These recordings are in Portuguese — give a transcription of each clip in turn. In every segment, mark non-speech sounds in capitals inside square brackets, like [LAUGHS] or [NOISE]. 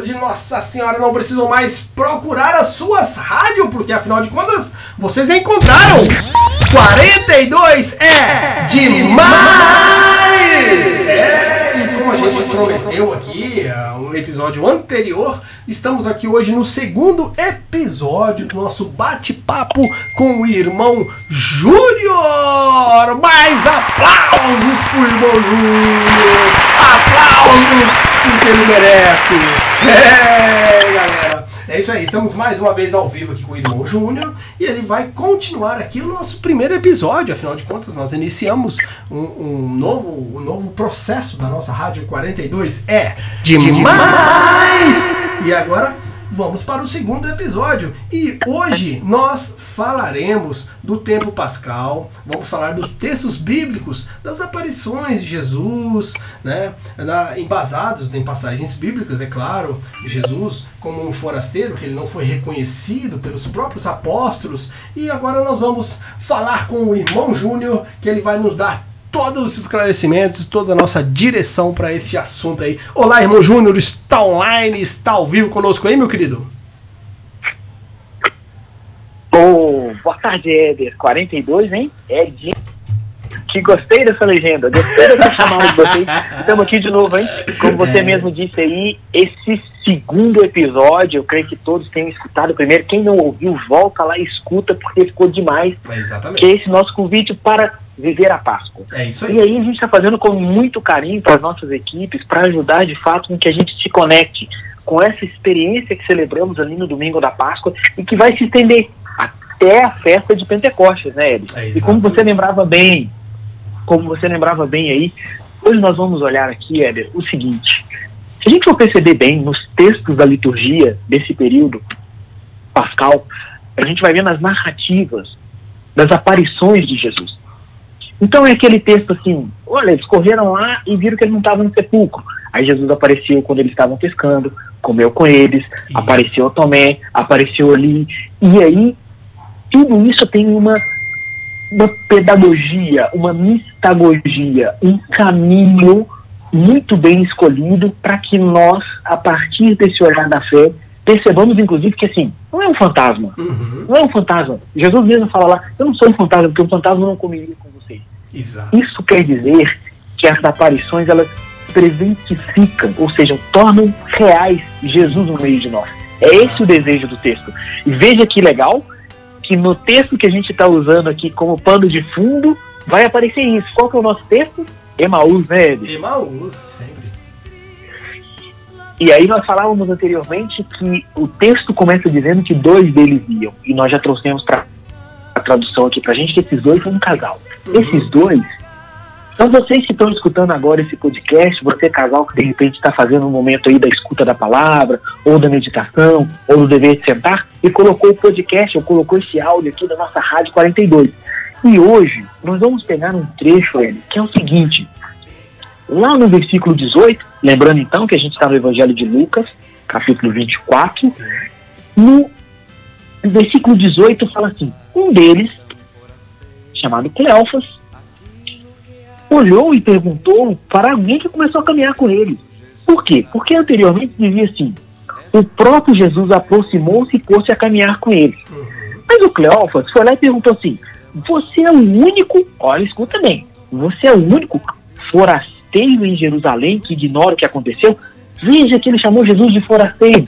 de Nossa Senhora não precisam mais procurar as suas rádios, porque afinal de contas vocês encontraram. 42 é demais! É, e como a gente prometeu aqui uh, no episódio anterior, estamos aqui hoje no segundo episódio do nosso bate-papo com o irmão Júnior! Mais aplausos pro irmão Júnior! Aplausos porque ele merece! É, galera! É isso aí, estamos mais uma vez ao vivo aqui com o irmão Júnior e ele vai continuar aqui o nosso primeiro episódio. Afinal de contas, nós iniciamos um, um novo, um novo processo da nossa Rádio 42. É demais! E agora vamos para o segundo episódio. E hoje nós falaremos do tempo pascal, vamos falar dos textos bíblicos, das aparições de Jesus, né, na, embasados em passagens bíblicas, é claro, Jesus como um forasteiro, que ele não foi reconhecido pelos próprios apóstolos. E agora nós vamos falar com o irmão Júnior, que ele vai nos dar todos os esclarecimentos, toda a nossa direção para esse assunto aí. Olá, irmão Júnior, está online, está ao vivo conosco aí, meu querido? Oh, boa tarde, Éder. 42, hein? Ed. Que gostei dessa legenda, gostei dessa [LAUGHS] chamada de vocês. Estamos aqui de novo, hein? Como você é. mesmo disse aí, esse segundo episódio, eu creio que todos tenham escutado primeiro. Quem não ouviu, volta lá e escuta, porque ficou demais. É exatamente. Que é esse nosso convite para viver a Páscoa. É isso aí. E aí a gente está fazendo com muito carinho para as nossas equipes, para ajudar de fato com que a gente se conecte com essa experiência que celebramos ali no domingo da Páscoa e que vai se estender até a festa de Pentecostes, né, Ed? É e como você lembrava bem, como você lembrava bem aí, hoje nós vamos olhar aqui, Éder, o seguinte. Se a gente for perceber bem nos textos da liturgia desse período pascal, a gente vai ver nas narrativas das aparições de Jesus. Então é aquele texto assim, olha, eles correram lá e viram que ele não estava no sepulcro. Aí Jesus apareceu quando eles estavam pescando, comeu com eles, isso. apareceu Tomé, apareceu ali. E aí, tudo isso tem uma, uma pedagogia, uma mistagogia, um caminho muito bem escolhido para que nós, a partir desse olhar da fé, percebamos, inclusive, que assim, não é um fantasma. Uhum. Não é um fantasma. Jesus mesmo fala lá, eu não sou um fantasma, porque um fantasma não comeria com Exato. Isso quer dizer que as aparições elas presentificam, ou seja, tornam reais Jesus no meio de nós. É esse o desejo do texto. E veja que legal que no texto que a gente está usando aqui como pano de fundo vai aparecer isso. Qual que é o nosso texto? Emaús, né, Ed? Emaús, sempre. E aí nós falávamos anteriormente que o texto começa dizendo que dois deles iam. E nós já trouxemos para tradução aqui para a gente que esses dois são um casal. Uhum. Esses dois então vocês que estão escutando agora esse podcast, você casal que de repente está fazendo um momento aí da escuta da palavra, ou da meditação, ou do dever de sentar, e colocou o podcast, ou colocou esse áudio aqui da nossa Rádio 42. E hoje nós vamos pegar um trecho, ele, que é o seguinte. Lá no versículo 18, lembrando então que a gente está no Evangelho de Lucas, capítulo 24, no versículo 18 fala assim: um deles, chamado Cleófas, olhou e perguntou para alguém que começou a caminhar com ele. Por quê? Porque anteriormente dizia assim: o próprio Jesus aproximou-se e pôs-se a caminhar com ele. Mas o Cleófas foi lá e perguntou assim: Você é o único, olha, escuta bem, você é o único forasteiro em Jerusalém que ignora o que aconteceu? Veja que ele chamou Jesus de forasteiro.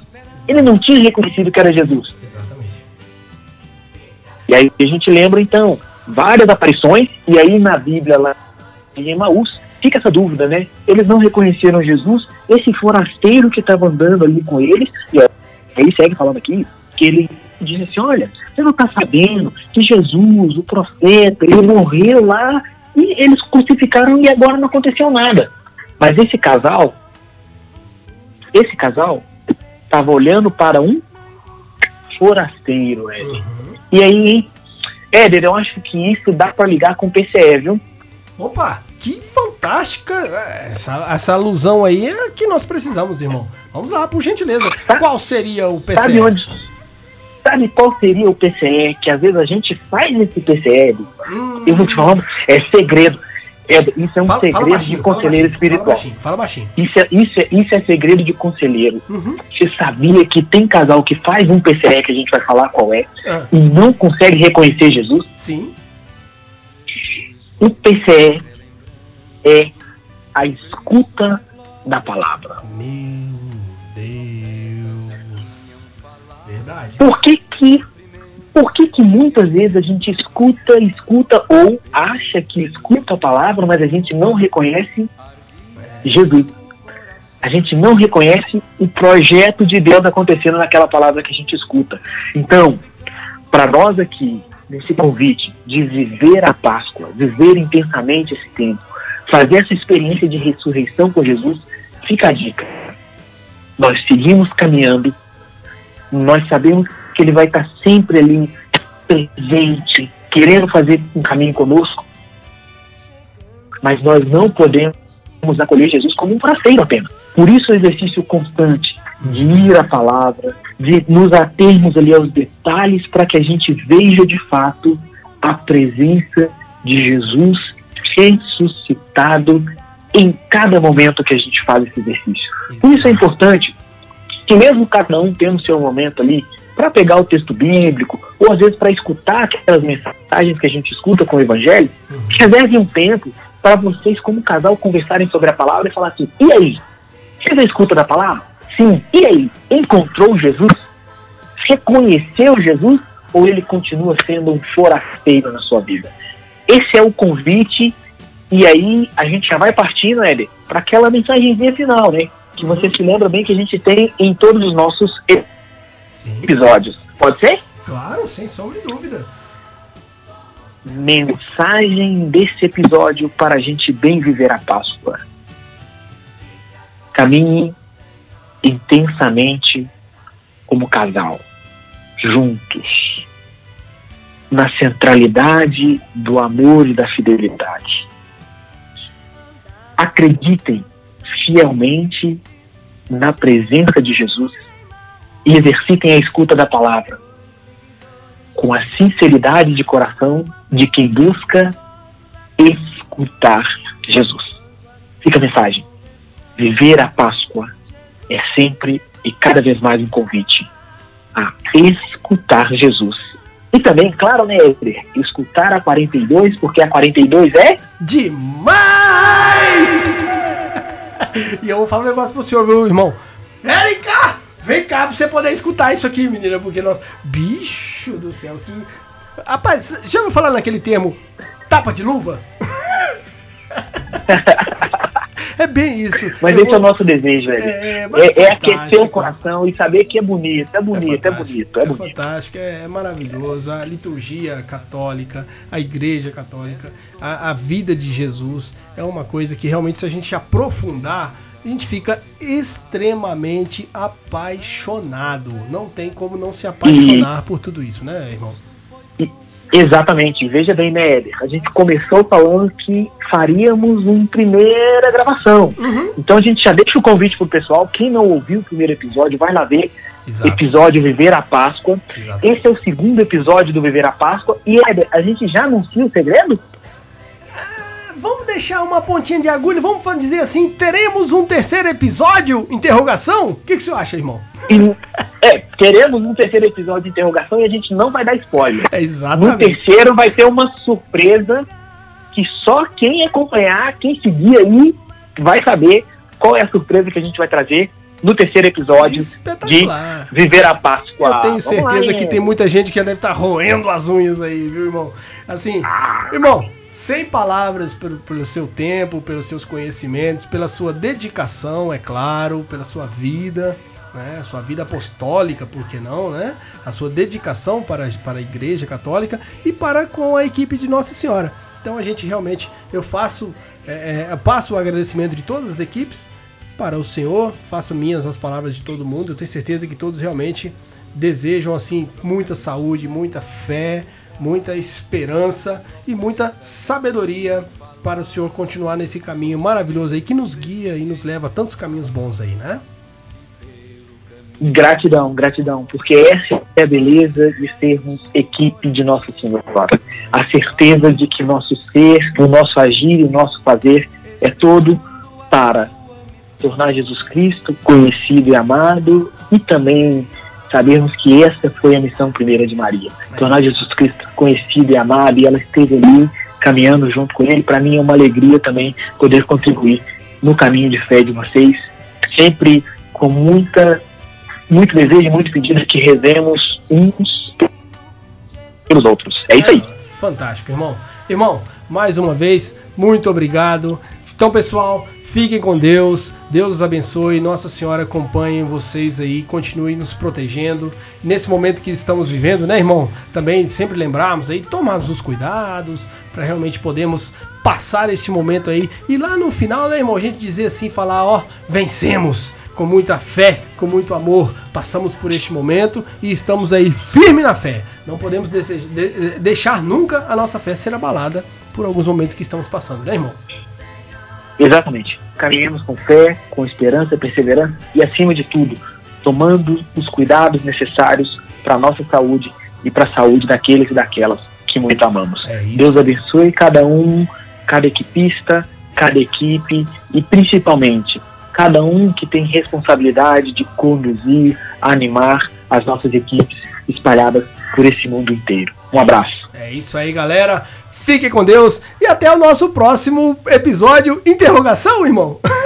Ele não tinha reconhecido que era Jesus. E aí a gente lembra então várias aparições, e aí na Bíblia lá em Emaús, fica essa dúvida, né? Eles não reconheceram Jesus, esse forasteiro que estava andando ali com eles, e aí segue falando aqui, que ele disse assim, olha, você não está sabendo que Jesus, o profeta, ele morreu lá e eles crucificaram e agora não aconteceu nada. Mas esse casal, esse casal estava olhando para um forasteiro, Éder. Uhum. E aí, Éder, eu acho que isso dá para ligar com o PCE, viu? Opa, que fantástica! É, essa, essa alusão aí é que nós precisamos, irmão. Vamos lá, por gentileza. Tá. Qual seria o PCE? Sabe onde? Sabe qual seria o PCE? Que às vezes a gente faz esse PCE. Hum. Eu vou te falar, é segredo. É, isso é um fala, segredo fala baixinho, de conselheiro fala espiritual. Fala baixinho, fala baixinho. Isso é, isso, é, isso é segredo de conselheiro. Uhum. Você sabia que tem casal que faz um PCE, que a gente vai falar qual é, ah. e não consegue reconhecer Jesus? Sim. O PCE é a escuta da palavra. Meu Deus. Verdade. Por que que por que, que muitas vezes a gente escuta, escuta ou acha que escuta a palavra, mas a gente não reconhece Jesus? A gente não reconhece o projeto de Deus acontecendo naquela palavra que a gente escuta. Então, para nós aqui, nesse convite de viver a Páscoa, viver intensamente esse tempo, fazer essa experiência de ressurreição com Jesus, fica a dica. Nós seguimos caminhando, nós sabemos que ele vai estar sempre ali presente, querendo fazer um caminho conosco. Mas nós não podemos acolher Jesus como um parceiro apenas. Por isso o exercício constante de ir à palavra, de nos atermos ali aos detalhes para que a gente veja de fato a presença de Jesus ressuscitado em cada momento que a gente faz esse exercício. Por isso é importante que mesmo cada um tendo seu momento ali para pegar o texto bíblico, ou às vezes para escutar aquelas mensagens que a gente escuta com o Evangelho, uhum. reserve um tempo para vocês, como casal, conversarem sobre a palavra e falar assim: e aí? Você já escuta da palavra? Sim. E aí? Encontrou Jesus? Reconheceu Jesus? Ou ele continua sendo um forasteiro na sua vida? Esse é o convite, e aí a gente já vai partindo, Éder, para aquela mensagenzinha final, né? Que você se lembra bem que a gente tem em todos os nossos Sim. episódios. Pode ser? Claro, sem sombra de dúvida. Mensagem desse episódio para a gente bem viver a Páscoa. Caminhe intensamente como casal, juntos, na centralidade do amor e da fidelidade. Acreditem fielmente na presença de Jesus e exercitem a escuta da palavra com a sinceridade de coração de quem busca escutar Jesus. Fica a mensagem. Viver a Páscoa é sempre e cada vez mais um convite a escutar Jesus. E também, claro, né, Eder, escutar a 42, porque a 42 é demais! E eu vou falar um negócio pro senhor, meu irmão. Érica! Vem cá pra você poder escutar isso aqui, menina, porque nós. Bicho do céu, que. Rapaz, já ouviu falar naquele termo tapa de luva? [LAUGHS] é bem isso. Mas eu esse vou... é o nosso desejo, velho. É, é, é aquecer o coração e saber que é bonito, é bonito, é, é bonito. É, é bonito. fantástico, é, maravilhoso. A liturgia católica, a igreja católica, a, a vida de Jesus é uma coisa que realmente, se a gente aprofundar a gente fica extremamente apaixonado. Não tem como não se apaixonar e... por tudo isso, né, irmão? Exatamente. Veja bem, né, Éder? A gente começou falando que faríamos uma primeira gravação. Uhum. Então a gente já deixa o convite pro pessoal. Quem não ouviu o primeiro episódio, vai lá ver. Exato. Episódio Viver a Páscoa. Exatamente. Esse é o segundo episódio do Viver a Páscoa. E Éder, a gente já anuncia o segredo? vamos deixar uma pontinha de agulha, vamos dizer assim, teremos um terceiro episódio? Interrogação? O que, que você acha, irmão? [LAUGHS] É, teremos um terceiro episódio de interrogação e a gente não vai dar spoiler. É exatamente. No terceiro vai ter uma surpresa que só quem acompanhar, quem seguir aí, vai saber qual é a surpresa que a gente vai trazer no terceiro episódio de Viver a Páscoa. Eu tenho certeza lá, que tem muita gente que deve estar roendo as unhas aí, viu, irmão? Assim, ah. irmão, sem palavras pelo, pelo seu tempo, pelos seus conhecimentos, pela sua dedicação, é claro, pela sua vida, né? sua vida apostólica, por que não, né? A sua dedicação para, para a Igreja Católica e para com a equipe de Nossa Senhora. Então a gente realmente, eu faço, é, é, passo o agradecimento de todas as equipes para o Senhor, faço minhas as palavras de todo mundo. Eu tenho certeza que todos realmente desejam assim muita saúde, muita fé, muita esperança e muita sabedoria para o Senhor continuar nesse caminho maravilhoso aí que nos guia e nos leva a tantos caminhos bons aí, né? Gratidão, gratidão, porque essa é a beleza de sermos equipe de Nossa Senhora. A certeza de que nosso ser, o nosso agir e o nosso fazer é todo para tornar Jesus Cristo conhecido e amado e também sabermos que essa foi a missão primeira de Maria. Tornar Jesus Cristo conhecido e amado e ela esteve ali caminhando junto com ele. Para mim é uma alegria também poder contribuir no caminho de fé de vocês, sempre com muita muito desejo muito pedido que rezemos uns pelos outros. É isso aí. Fantástico, irmão. Irmão, mais uma vez, muito obrigado. Então, pessoal, fiquem com Deus. Deus os abençoe. Nossa Senhora acompanhe vocês aí. Continue nos protegendo. E nesse momento que estamos vivendo, né, irmão? Também sempre lembrarmos aí, tomarmos os cuidados para realmente podermos passar esse momento aí. E lá no final, né, irmão, a gente dizer assim, falar, ó, vencemos com muita fé, com muito amor, passamos por este momento e estamos aí firme na fé. Não podemos deixar nunca a nossa fé ser abalada por alguns momentos que estamos passando, né, irmão? Exatamente. Caminhemos com fé, com esperança, perseverança e, acima de tudo, tomando os cuidados necessários para a nossa saúde e para a saúde daqueles e daquelas que muito amamos. É Deus abençoe cada um, cada equipista, cada equipe e principalmente cada um que tem responsabilidade de conduzir, animar as nossas equipes espalhadas por esse mundo inteiro. Um abraço. É isso aí, galera. Fique com Deus e até o nosso próximo episódio. Interrogação, irmão? [LAUGHS]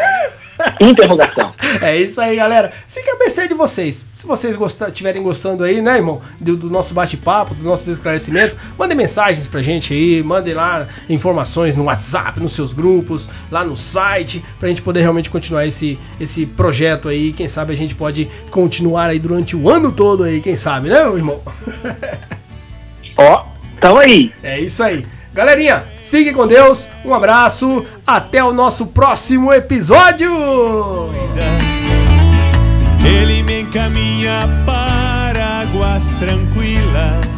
Interrogação. É isso aí, galera. Fica a mercê de vocês. Se vocês estiverem gostando aí, né, irmão, do, do nosso bate-papo, do nosso esclarecimento, mandem mensagens pra gente aí, mandem lá informações no WhatsApp, nos seus grupos, lá no site, pra gente poder realmente continuar esse, esse projeto aí. Quem sabe a gente pode continuar aí durante o ano todo aí, quem sabe, né, irmão? [LAUGHS] Ó, oh, tamo aí. É isso aí. Galerinha, Fique com Deus, um abraço, até o nosso próximo episódio! Ele me encaminha para águas tranquilas